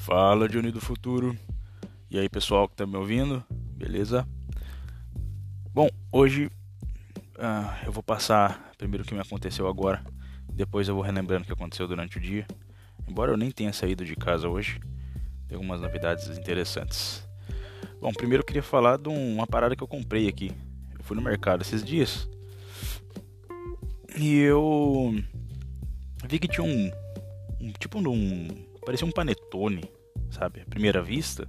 Fala, Johnny do Futuro. E aí, pessoal que tá me ouvindo? Beleza? Bom, hoje uh, eu vou passar primeiro o que me aconteceu agora. Depois eu vou relembrando o que aconteceu durante o dia. Embora eu nem tenha saído de casa hoje, tem algumas novidades interessantes. Bom, primeiro eu queria falar de uma parada que eu comprei aqui. Eu fui no mercado esses dias e eu vi que tinha um, um tipo um parecia um panetone, sabe? À primeira vista.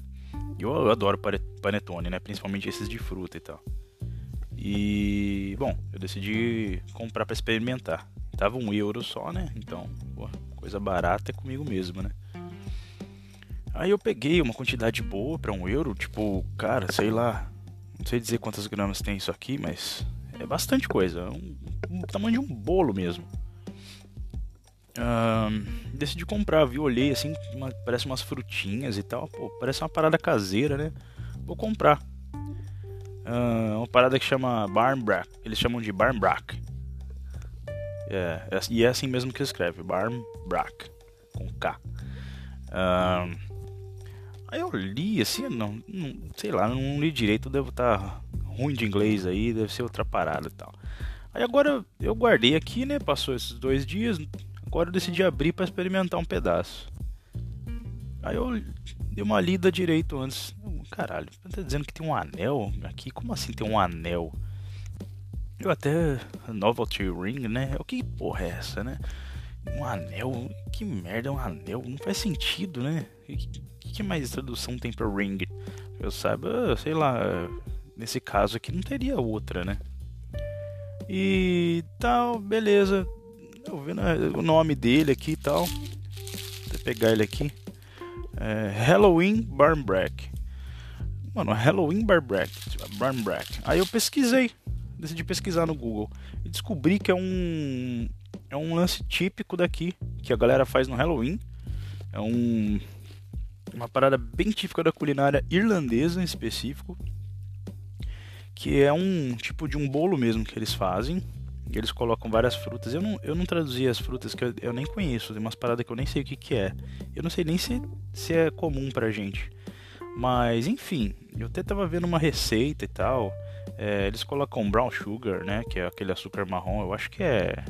Eu, eu adoro panetone, né? Principalmente esses de fruta e tal. E bom, eu decidi comprar para experimentar. Tava um euro só, né? Então, pô, coisa barata é comigo mesmo, né? Aí eu peguei uma quantidade boa para um euro, tipo, cara, sei lá, não sei dizer quantas gramas tem isso aqui, mas é bastante coisa, é um, um tamanho de um bolo mesmo. Decidi comprar, vi, olhei assim, uma, parece umas frutinhas e tal, pô, parece uma parada caseira, né? Vou comprar. Uh, uma parada que chama Barnbrack, eles chamam de Barnbrack. É, é, e é assim mesmo que escreve, Barnbrack, com K. Uh, aí eu li assim, não, não, sei lá, não li direito, devo estar tá ruim de inglês aí, deve ser outra parada e tal. Aí agora eu guardei aqui, né? Passou esses dois dias, Agora eu decidi abrir para experimentar um pedaço. Aí eu dei uma lida direito antes. Caralho, tá dizendo que tem um anel aqui? Como assim tem um anel? Eu até. Novelty Ring, né? O que porra é essa, né? Um anel? Que merda é um anel? Não faz sentido, né? O que, que mais tradução tem pra ring? Eu saiba, sei lá. Nesse caso aqui não teria outra, né? E tal, beleza. Eu vendo o nome dele aqui e tal. Vou pegar ele aqui. É Halloween Barnbrack. Mano, Halloween Barnbrack. Barnbrack. Aí eu pesquisei. Decidi pesquisar no Google. E descobri que é um. É um lance típico daqui. Que a galera faz no Halloween. É um. Uma parada bem típica da culinária irlandesa em específico. Que é um tipo de um bolo mesmo que eles fazem eles colocam várias frutas. Eu não, eu não traduzi as frutas que eu, eu nem conheço, tem umas paradas que eu nem sei o que, que é. Eu não sei nem se, se é comum pra gente. Mas enfim, eu até tava vendo uma receita e tal. É, eles colocam brown sugar, né? Que é aquele açúcar marrom. Eu acho que é.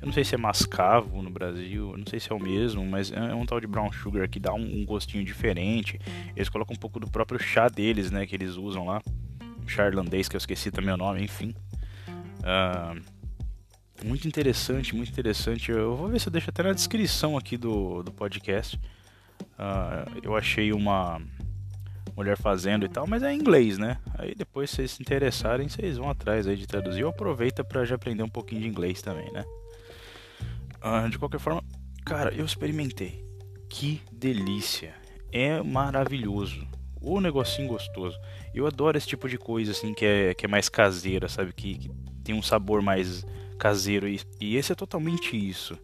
Eu não sei se é mascavo no Brasil, eu não sei se é o mesmo, mas é um tal de brown sugar que dá um, um gostinho diferente. Eles colocam um pouco do próprio chá deles, né? Que eles usam lá. Chá irlandês, que eu esqueci também o nome, enfim. Uh, muito interessante, muito interessante. Eu vou ver se eu deixo até na descrição aqui do, do podcast. Uh, eu achei uma mulher fazendo e tal, mas é em inglês, né? Aí depois, se vocês se interessarem, vocês vão atrás aí de traduzir. Ou aproveita para já aprender um pouquinho de inglês também, né? Uh, de qualquer forma, cara, eu experimentei. Que delícia! É maravilhoso. O negocinho gostoso. Eu adoro esse tipo de coisa assim que é, que é mais caseira, sabe? Que, que tem um sabor mais caseiro. E, e esse é totalmente isso.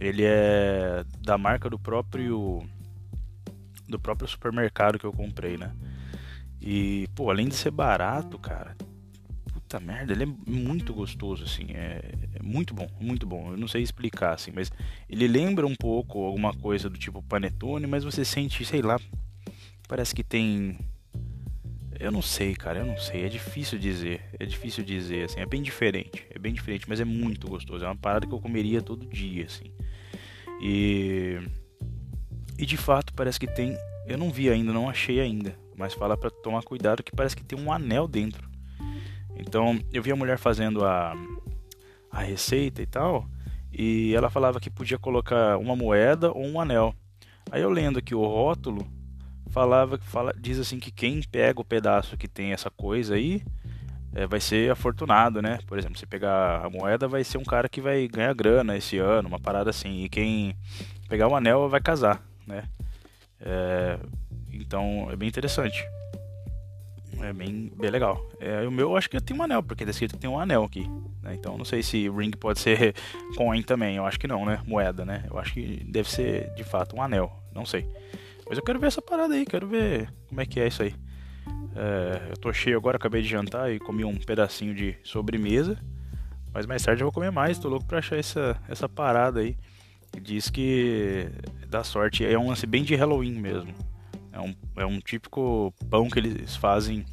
Ele é da marca do próprio do próprio supermercado que eu comprei, né? E, pô, além de ser barato, cara, puta merda, ele é muito gostoso, assim, é, é, muito bom, muito bom. Eu não sei explicar, assim, mas ele lembra um pouco alguma coisa do tipo panetone, mas você sente, sei lá, parece que tem eu não sei, cara, eu não sei. É difícil dizer. É difícil dizer, assim. É bem diferente. É bem diferente, mas é muito gostoso. É uma parada que eu comeria todo dia, assim. E. E de fato parece que tem. Eu não vi ainda, não achei ainda. Mas fala para tomar cuidado que parece que tem um anel dentro. Então eu vi a mulher fazendo a, a receita e tal. E ela falava que podia colocar uma moeda ou um anel. Aí eu lendo aqui o rótulo, falava fala, diz assim que quem pega o pedaço que tem essa coisa aí é, vai ser afortunado, né? Por exemplo, se pegar a moeda vai ser um cara que vai ganhar grana esse ano, uma parada assim. E quem pegar o anel vai casar, né? É, então é bem interessante. É bem, bem legal. É, o meu acho que tem um anel, porque tá escrito que tem um anel aqui. Né? Então não sei se ring pode ser coin também. Eu acho que não, né? Moeda, né? Eu acho que deve ser de fato um anel. Não sei. Mas eu quero ver essa parada aí, quero ver como é que é isso aí. É, eu tô cheio agora, acabei de jantar e comi um pedacinho de sobremesa. Mas mais tarde eu vou comer mais, tô louco pra achar essa, essa parada aí. Diz que dá sorte. É um lance bem de Halloween mesmo. É um, é um típico pão que eles fazem,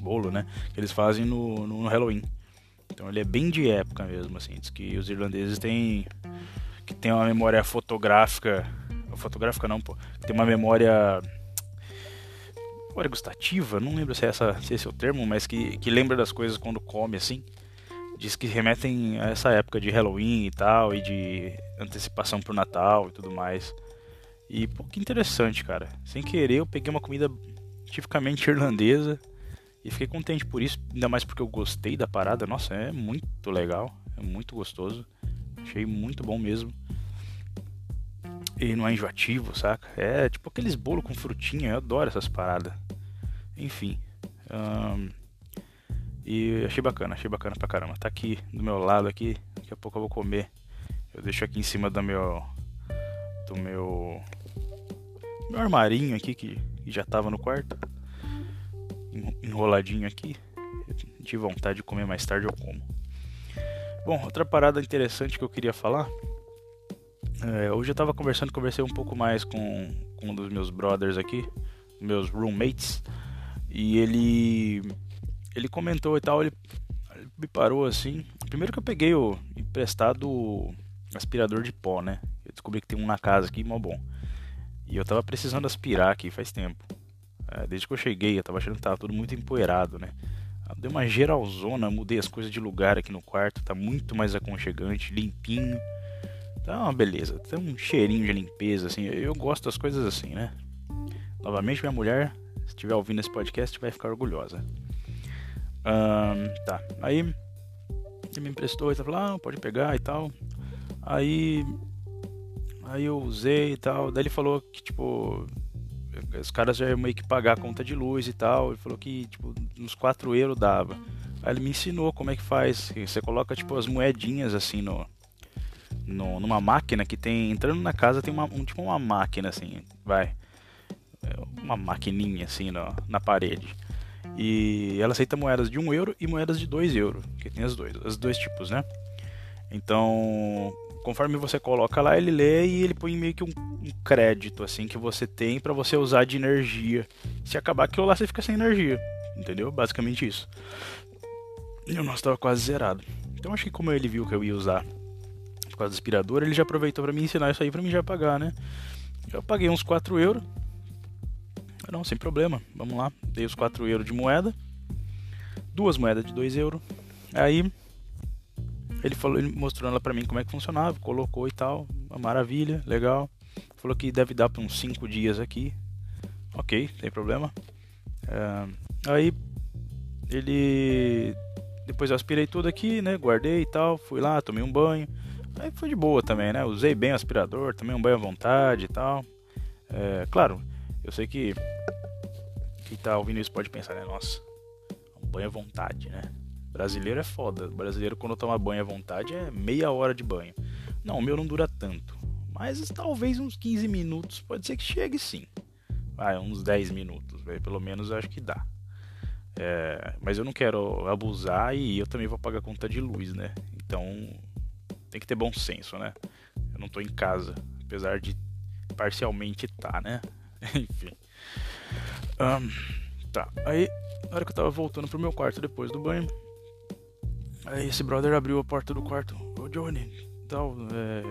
bolo, né? Que eles fazem no, no Halloween. Então ele é bem de época mesmo, assim. Diz que os irlandeses têm que tem uma memória fotográfica, fotográfica não, pô, tem uma memória memória gustativa, não lembro se, é essa, se esse é o termo, mas que, que lembra das coisas quando come assim. Diz que remetem a essa época de Halloween e tal, e de antecipação pro Natal e tudo mais. E, pô, que interessante, cara. Sem querer, eu peguei uma comida tipicamente irlandesa e fiquei contente por isso, ainda mais porque eu gostei da parada. Nossa, é muito legal, é muito gostoso. Achei muito bom mesmo. E não é enjoativo, saca? É tipo aqueles bolos com frutinha, eu adoro essas paradas. Enfim. E achei bacana, achei bacana pra caramba. Tá aqui do meu lado aqui, daqui a pouco eu vou comer. Eu deixo aqui em cima do meu. Do meu. Meu armarinho aqui que, que já tava no quarto. Enroladinho aqui. De vontade de comer mais tarde eu como. Bom, outra parada interessante que eu queria falar. É, hoje eu tava conversando, conversei um pouco mais com, com um dos meus brothers aqui, meus roommates, e ele ele comentou e tal, ele, ele me parou assim. Primeiro que eu peguei o emprestado aspirador de pó, né? Eu descobri que tem um na casa aqui, mó bom. E eu tava precisando aspirar aqui faz tempo. É, desde que eu cheguei, eu tava achando que tava tudo muito empoeirado, né? Deu uma geralzona, mudei as coisas de lugar aqui no quarto, tá muito mais aconchegante, limpinho. Tá uma beleza, tem um cheirinho de limpeza, assim. Eu gosto das coisas assim, né? Novamente, minha mulher, se estiver ouvindo esse podcast, vai ficar orgulhosa. Um, tá, aí ele me emprestou e falou, ah, pode pegar e tal. Aí, aí eu usei e tal. Daí ele falou que, tipo, os caras já iam meio que pagar a conta de luz e tal. Ele falou que, tipo, uns 4 euros dava. Aí ele me ensinou como é que faz. Você coloca, tipo, as moedinhas assim no, no numa máquina que tem. Entrando na casa tem uma, um, tipo uma máquina assim, vai. É, uma maquininha assim no, na parede. E ela aceita moedas de 1 euro e moedas de 2 euros. Que tem as dois, os dois tipos, né? Então, conforme você coloca lá, ele lê e ele põe meio que um, um crédito assim que você tem para você usar de energia. Se acabar aquilo lá, você fica sem energia, entendeu? Basicamente isso. E o nosso tava quase zerado. Então acho que como ele viu que eu ia usar por causa do aspirador, ele já aproveitou para me ensinar isso aí para mim já pagar, né? Eu paguei uns 4 euros. Não, sem problema. Vamos lá. Dei os 4 euros de moeda. Duas moedas de 2 euros. Aí ele falou, ele mostrou ela para mim como é que funcionava, colocou e tal, uma maravilha, legal. Falou que deve dar para uns 5 dias aqui. Ok, sem problema. É, aí ele depois eu aspirei tudo aqui, né? Guardei e tal, fui lá, tomei um banho. Aí foi de boa também, né? Usei bem o aspirador, tomei um banho à vontade e tal. É, claro, eu sei que quem tá ouvindo isso pode pensar, né? Nossa, um banho à vontade, né? Brasileiro é foda. Brasileiro, quando toma banho à vontade, é meia hora de banho. Não, o meu não dura tanto. Mas talvez uns 15 minutos. Pode ser que chegue sim. Vai, uns 10 minutos. Véio, pelo menos eu acho que dá. É, mas eu não quero abusar e eu também vou pagar conta de luz, né? Então tem que ter bom senso, né? Eu não tô em casa, apesar de parcialmente tá, né? Enfim. Um, tá, aí na hora que eu tava voltando pro meu quarto depois do banho, Aí esse brother abriu a porta do quarto. Ô Johnny, tal, é,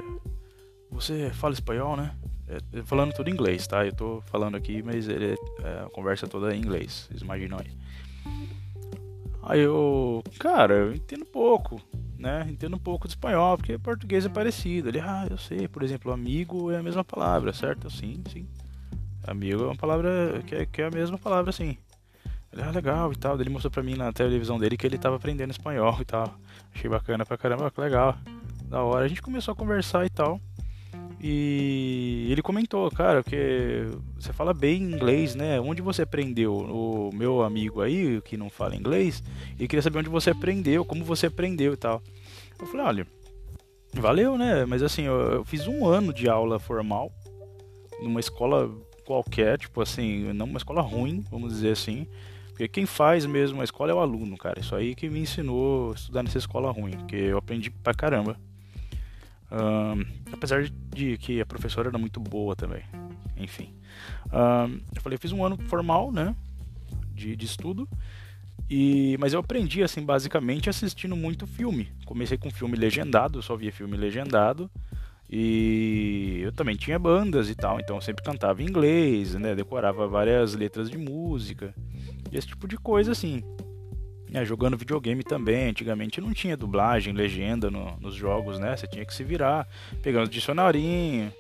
você fala espanhol, né? É, falando tudo em inglês, tá? Eu tô falando aqui, mas ele, é, a conversa toda é em inglês, vocês imaginam aí. Aí eu, cara, eu entendo pouco, né? Entendo um pouco de espanhol, porque português é parecido. Ele, ah, eu sei, por exemplo, amigo é a mesma palavra, certo? Sim, sim. Amigo é uma palavra que é, que é a mesma palavra, sim. Ele, ah, legal e tal. Ele mostrou pra mim na televisão dele que ele tava aprendendo espanhol e tal. Achei bacana pra caramba, que legal. Da hora. A gente começou a conversar e tal. E ele comentou, cara, que você fala bem inglês, né? Onde você aprendeu? O meu amigo aí, que não fala inglês, ele queria saber onde você aprendeu, como você aprendeu e tal. Eu falei, olha, valeu, né? Mas assim, eu, eu fiz um ano de aula formal numa escola qualquer, tipo assim, não uma escola ruim, vamos dizer assim. Porque quem faz mesmo a escola é o aluno, cara. Isso aí que me ensinou a estudar nessa escola ruim, porque eu aprendi pra caramba. Um, apesar de que a professora era muito boa também. Enfim. Um, eu falei, eu fiz um ano formal, né? De, de estudo. E, mas eu aprendi, assim, basicamente assistindo muito filme. Comecei com filme legendado, só via filme legendado. E eu também tinha bandas e tal, então eu sempre cantava em inglês, né? Decorava várias letras de música. Esse tipo de coisa, assim. É, jogando videogame também, antigamente não tinha dublagem, legenda no, nos jogos, né? Você tinha que se virar, pegando dicionarinho,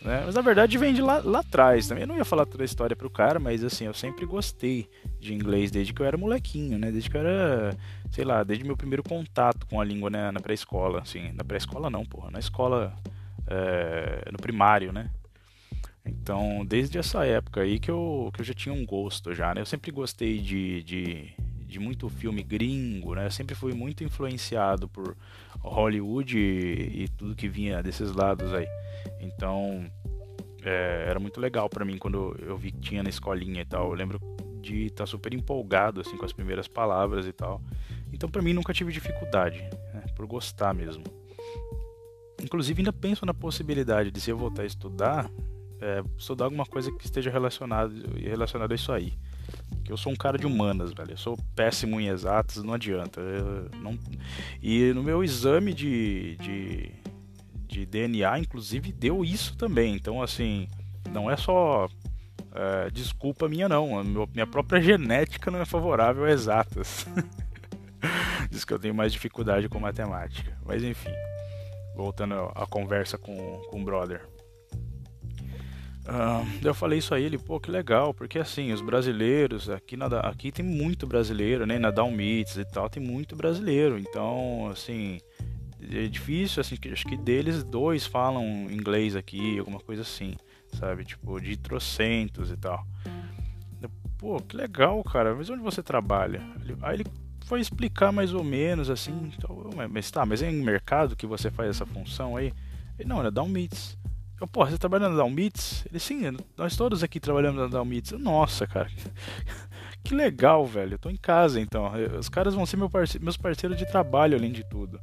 né? Mas na verdade vem de lá, lá atrás também. Eu não ia falar toda a história pro cara, mas assim, eu sempre gostei de inglês desde que eu era molequinho, né? Desde que eu era, sei lá, desde meu primeiro contato com a língua né? na pré-escola, assim. Na pré-escola não, porra, na escola, é, no primário, né? Então, desde essa época aí que eu, que eu já tinha um gosto já, né? Eu sempre gostei de, de, de muito filme gringo, né? Eu sempre fui muito influenciado por Hollywood e, e tudo que vinha desses lados aí. Então, é, era muito legal para mim quando eu vi que tinha na escolinha e tal. Eu lembro de estar tá super empolgado assim com as primeiras palavras e tal. Então, para mim nunca tive dificuldade, né? por gostar mesmo. Inclusive, ainda penso na possibilidade de se eu voltar a estudar, é, estudar alguma coisa que esteja relacionado relacionado a isso aí. Que eu sou um cara de humanas, velho. Eu sou péssimo em exatas, não adianta. Não... E no meu exame de, de, de, DNA, inclusive, deu isso também. Então, assim, não é só é, desculpa minha, não. Minha própria genética não é favorável a exatas. Diz que eu tenho mais dificuldade com matemática. Mas enfim, voltando à conversa com, com o brother. Uh, eu falei isso a ele, pô, que legal, porque assim, os brasileiros, aqui, na, aqui tem muito brasileiro, né, na Down Meets e tal, tem muito brasileiro, então, assim, é difícil, assim, acho que deles dois falam inglês aqui, alguma coisa assim, sabe, tipo, de trocentos e tal. Pô, que legal, cara, mas onde você trabalha? Aí ele foi explicar mais ou menos, assim, então, mas tá, mas é em mercado que você faz essa função aí? Ele, não, é Down Meets. Eu, pô, você trabalha na Dalmits? Ele, sim, nós todos aqui trabalhamos na Dalmits. Nossa, cara, que legal, velho. Eu tô em casa, então. Os caras vão ser meu parce meus parceiros de trabalho, além de tudo.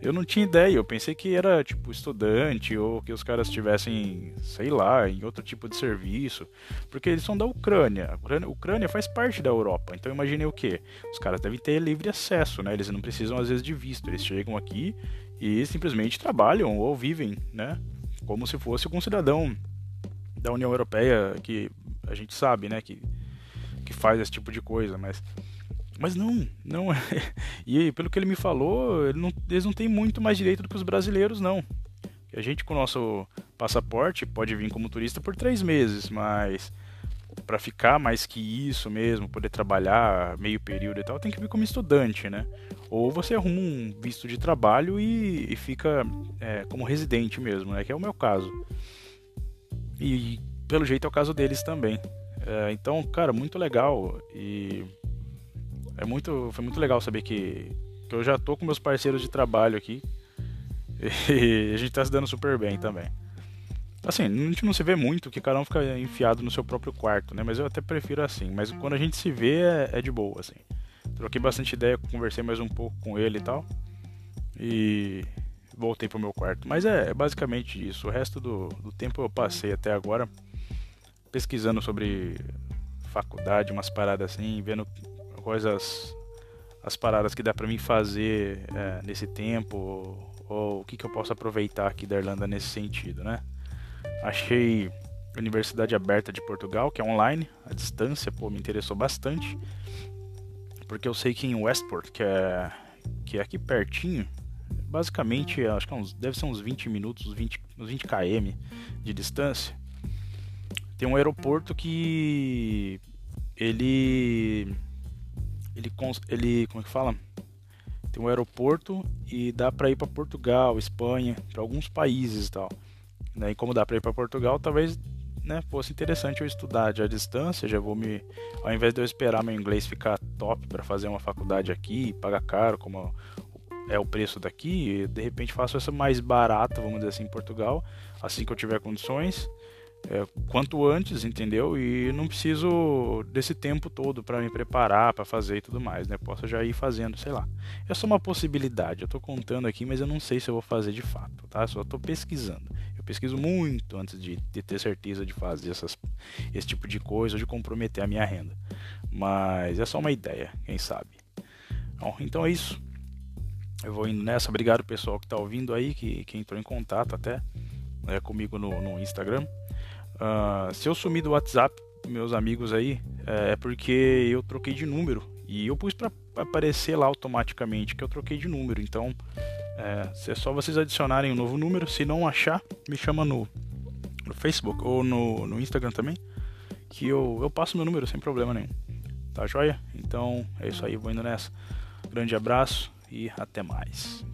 Eu não tinha ideia, eu pensei que era, tipo, estudante ou que os caras estivessem, sei lá, em outro tipo de serviço. Porque eles são da Ucrânia. A Ucrânia, Ucrânia faz parte da Europa. Então imaginei o quê? Os caras devem ter livre acesso, né? Eles não precisam, às vezes, de visto. Eles chegam aqui e simplesmente trabalham ou vivem, né? Como se fosse um cidadão da União Europeia que a gente sabe, né, que, que faz esse tipo de coisa, mas mas não, não é. E pelo que ele me falou, ele não, eles não têm muito mais direito do que os brasileiros, não. A gente com o nosso passaporte pode vir como turista por três meses, mas para ficar mais que isso mesmo, poder trabalhar meio período e tal, tem que vir como estudante, né? Ou você arruma um visto de trabalho e, e fica é, como residente mesmo, né? Que é o meu caso. E pelo jeito é o caso deles também. É, então, cara, muito legal e é muito, foi muito legal saber que, que eu já tô com meus parceiros de trabalho aqui e a gente tá se dando super bem também. Assim, a gente não se vê muito, que cada um fica enfiado no seu próprio quarto, né? Mas eu até prefiro assim. Mas quando a gente se vê, é, é de boa, assim. Troquei bastante ideia, conversei mais um pouco com ele e tal. E voltei pro meu quarto. Mas é, é basicamente isso. O resto do, do tempo eu passei até agora pesquisando sobre faculdade, umas paradas assim, vendo quais as, as paradas que dá para mim fazer é, nesse tempo, ou, ou o que, que eu posso aproveitar aqui da Irlanda nesse sentido, né? Achei Universidade Aberta de Portugal, que é online, à distância, pô, me interessou bastante. Porque eu sei que em Westport, que é, que é aqui pertinho, basicamente, acho que é uns, deve ser uns 20 minutos, uns 20, uns 20 km de distância, tem um aeroporto que ele ele ele como é que fala? Tem um aeroporto e dá para ir para Portugal, Espanha, para alguns países e tal. Né? E como dá para ir para Portugal, talvez né, fosse interessante eu estudar de à distância. Já vou me, ao invés de eu esperar meu inglês ficar top para fazer uma faculdade aqui, pagar caro, como é o preço daqui, de repente faço essa mais barata, vamos dizer assim, em Portugal, assim que eu tiver condições. é, quanto antes, entendeu? E não preciso desse tempo todo para me preparar, para fazer e tudo mais, né? Posso já ir fazendo, sei lá. É só uma possibilidade. Eu tô contando aqui, mas eu não sei se eu vou fazer de fato, tá? Só tô pesquisando. Pesquiso muito antes de, de ter certeza de fazer essas, esse tipo de coisa ou de comprometer a minha renda. Mas é só uma ideia, quem sabe. Bom, então é isso. Eu vou indo nessa. Obrigado pessoal que está ouvindo aí, que, que entrou em contato até né, comigo no, no Instagram. Uh, se eu sumir do WhatsApp, meus amigos aí, é, é porque eu troquei de número e eu pus para aparecer lá automaticamente que eu troquei de número. Então é, é só vocês adicionarem um novo número. Se não achar, me chama no, no Facebook ou no, no Instagram também, que eu, eu passo meu número sem problema nenhum. Tá joia? Então é isso aí, vou indo nessa. Grande abraço e até mais.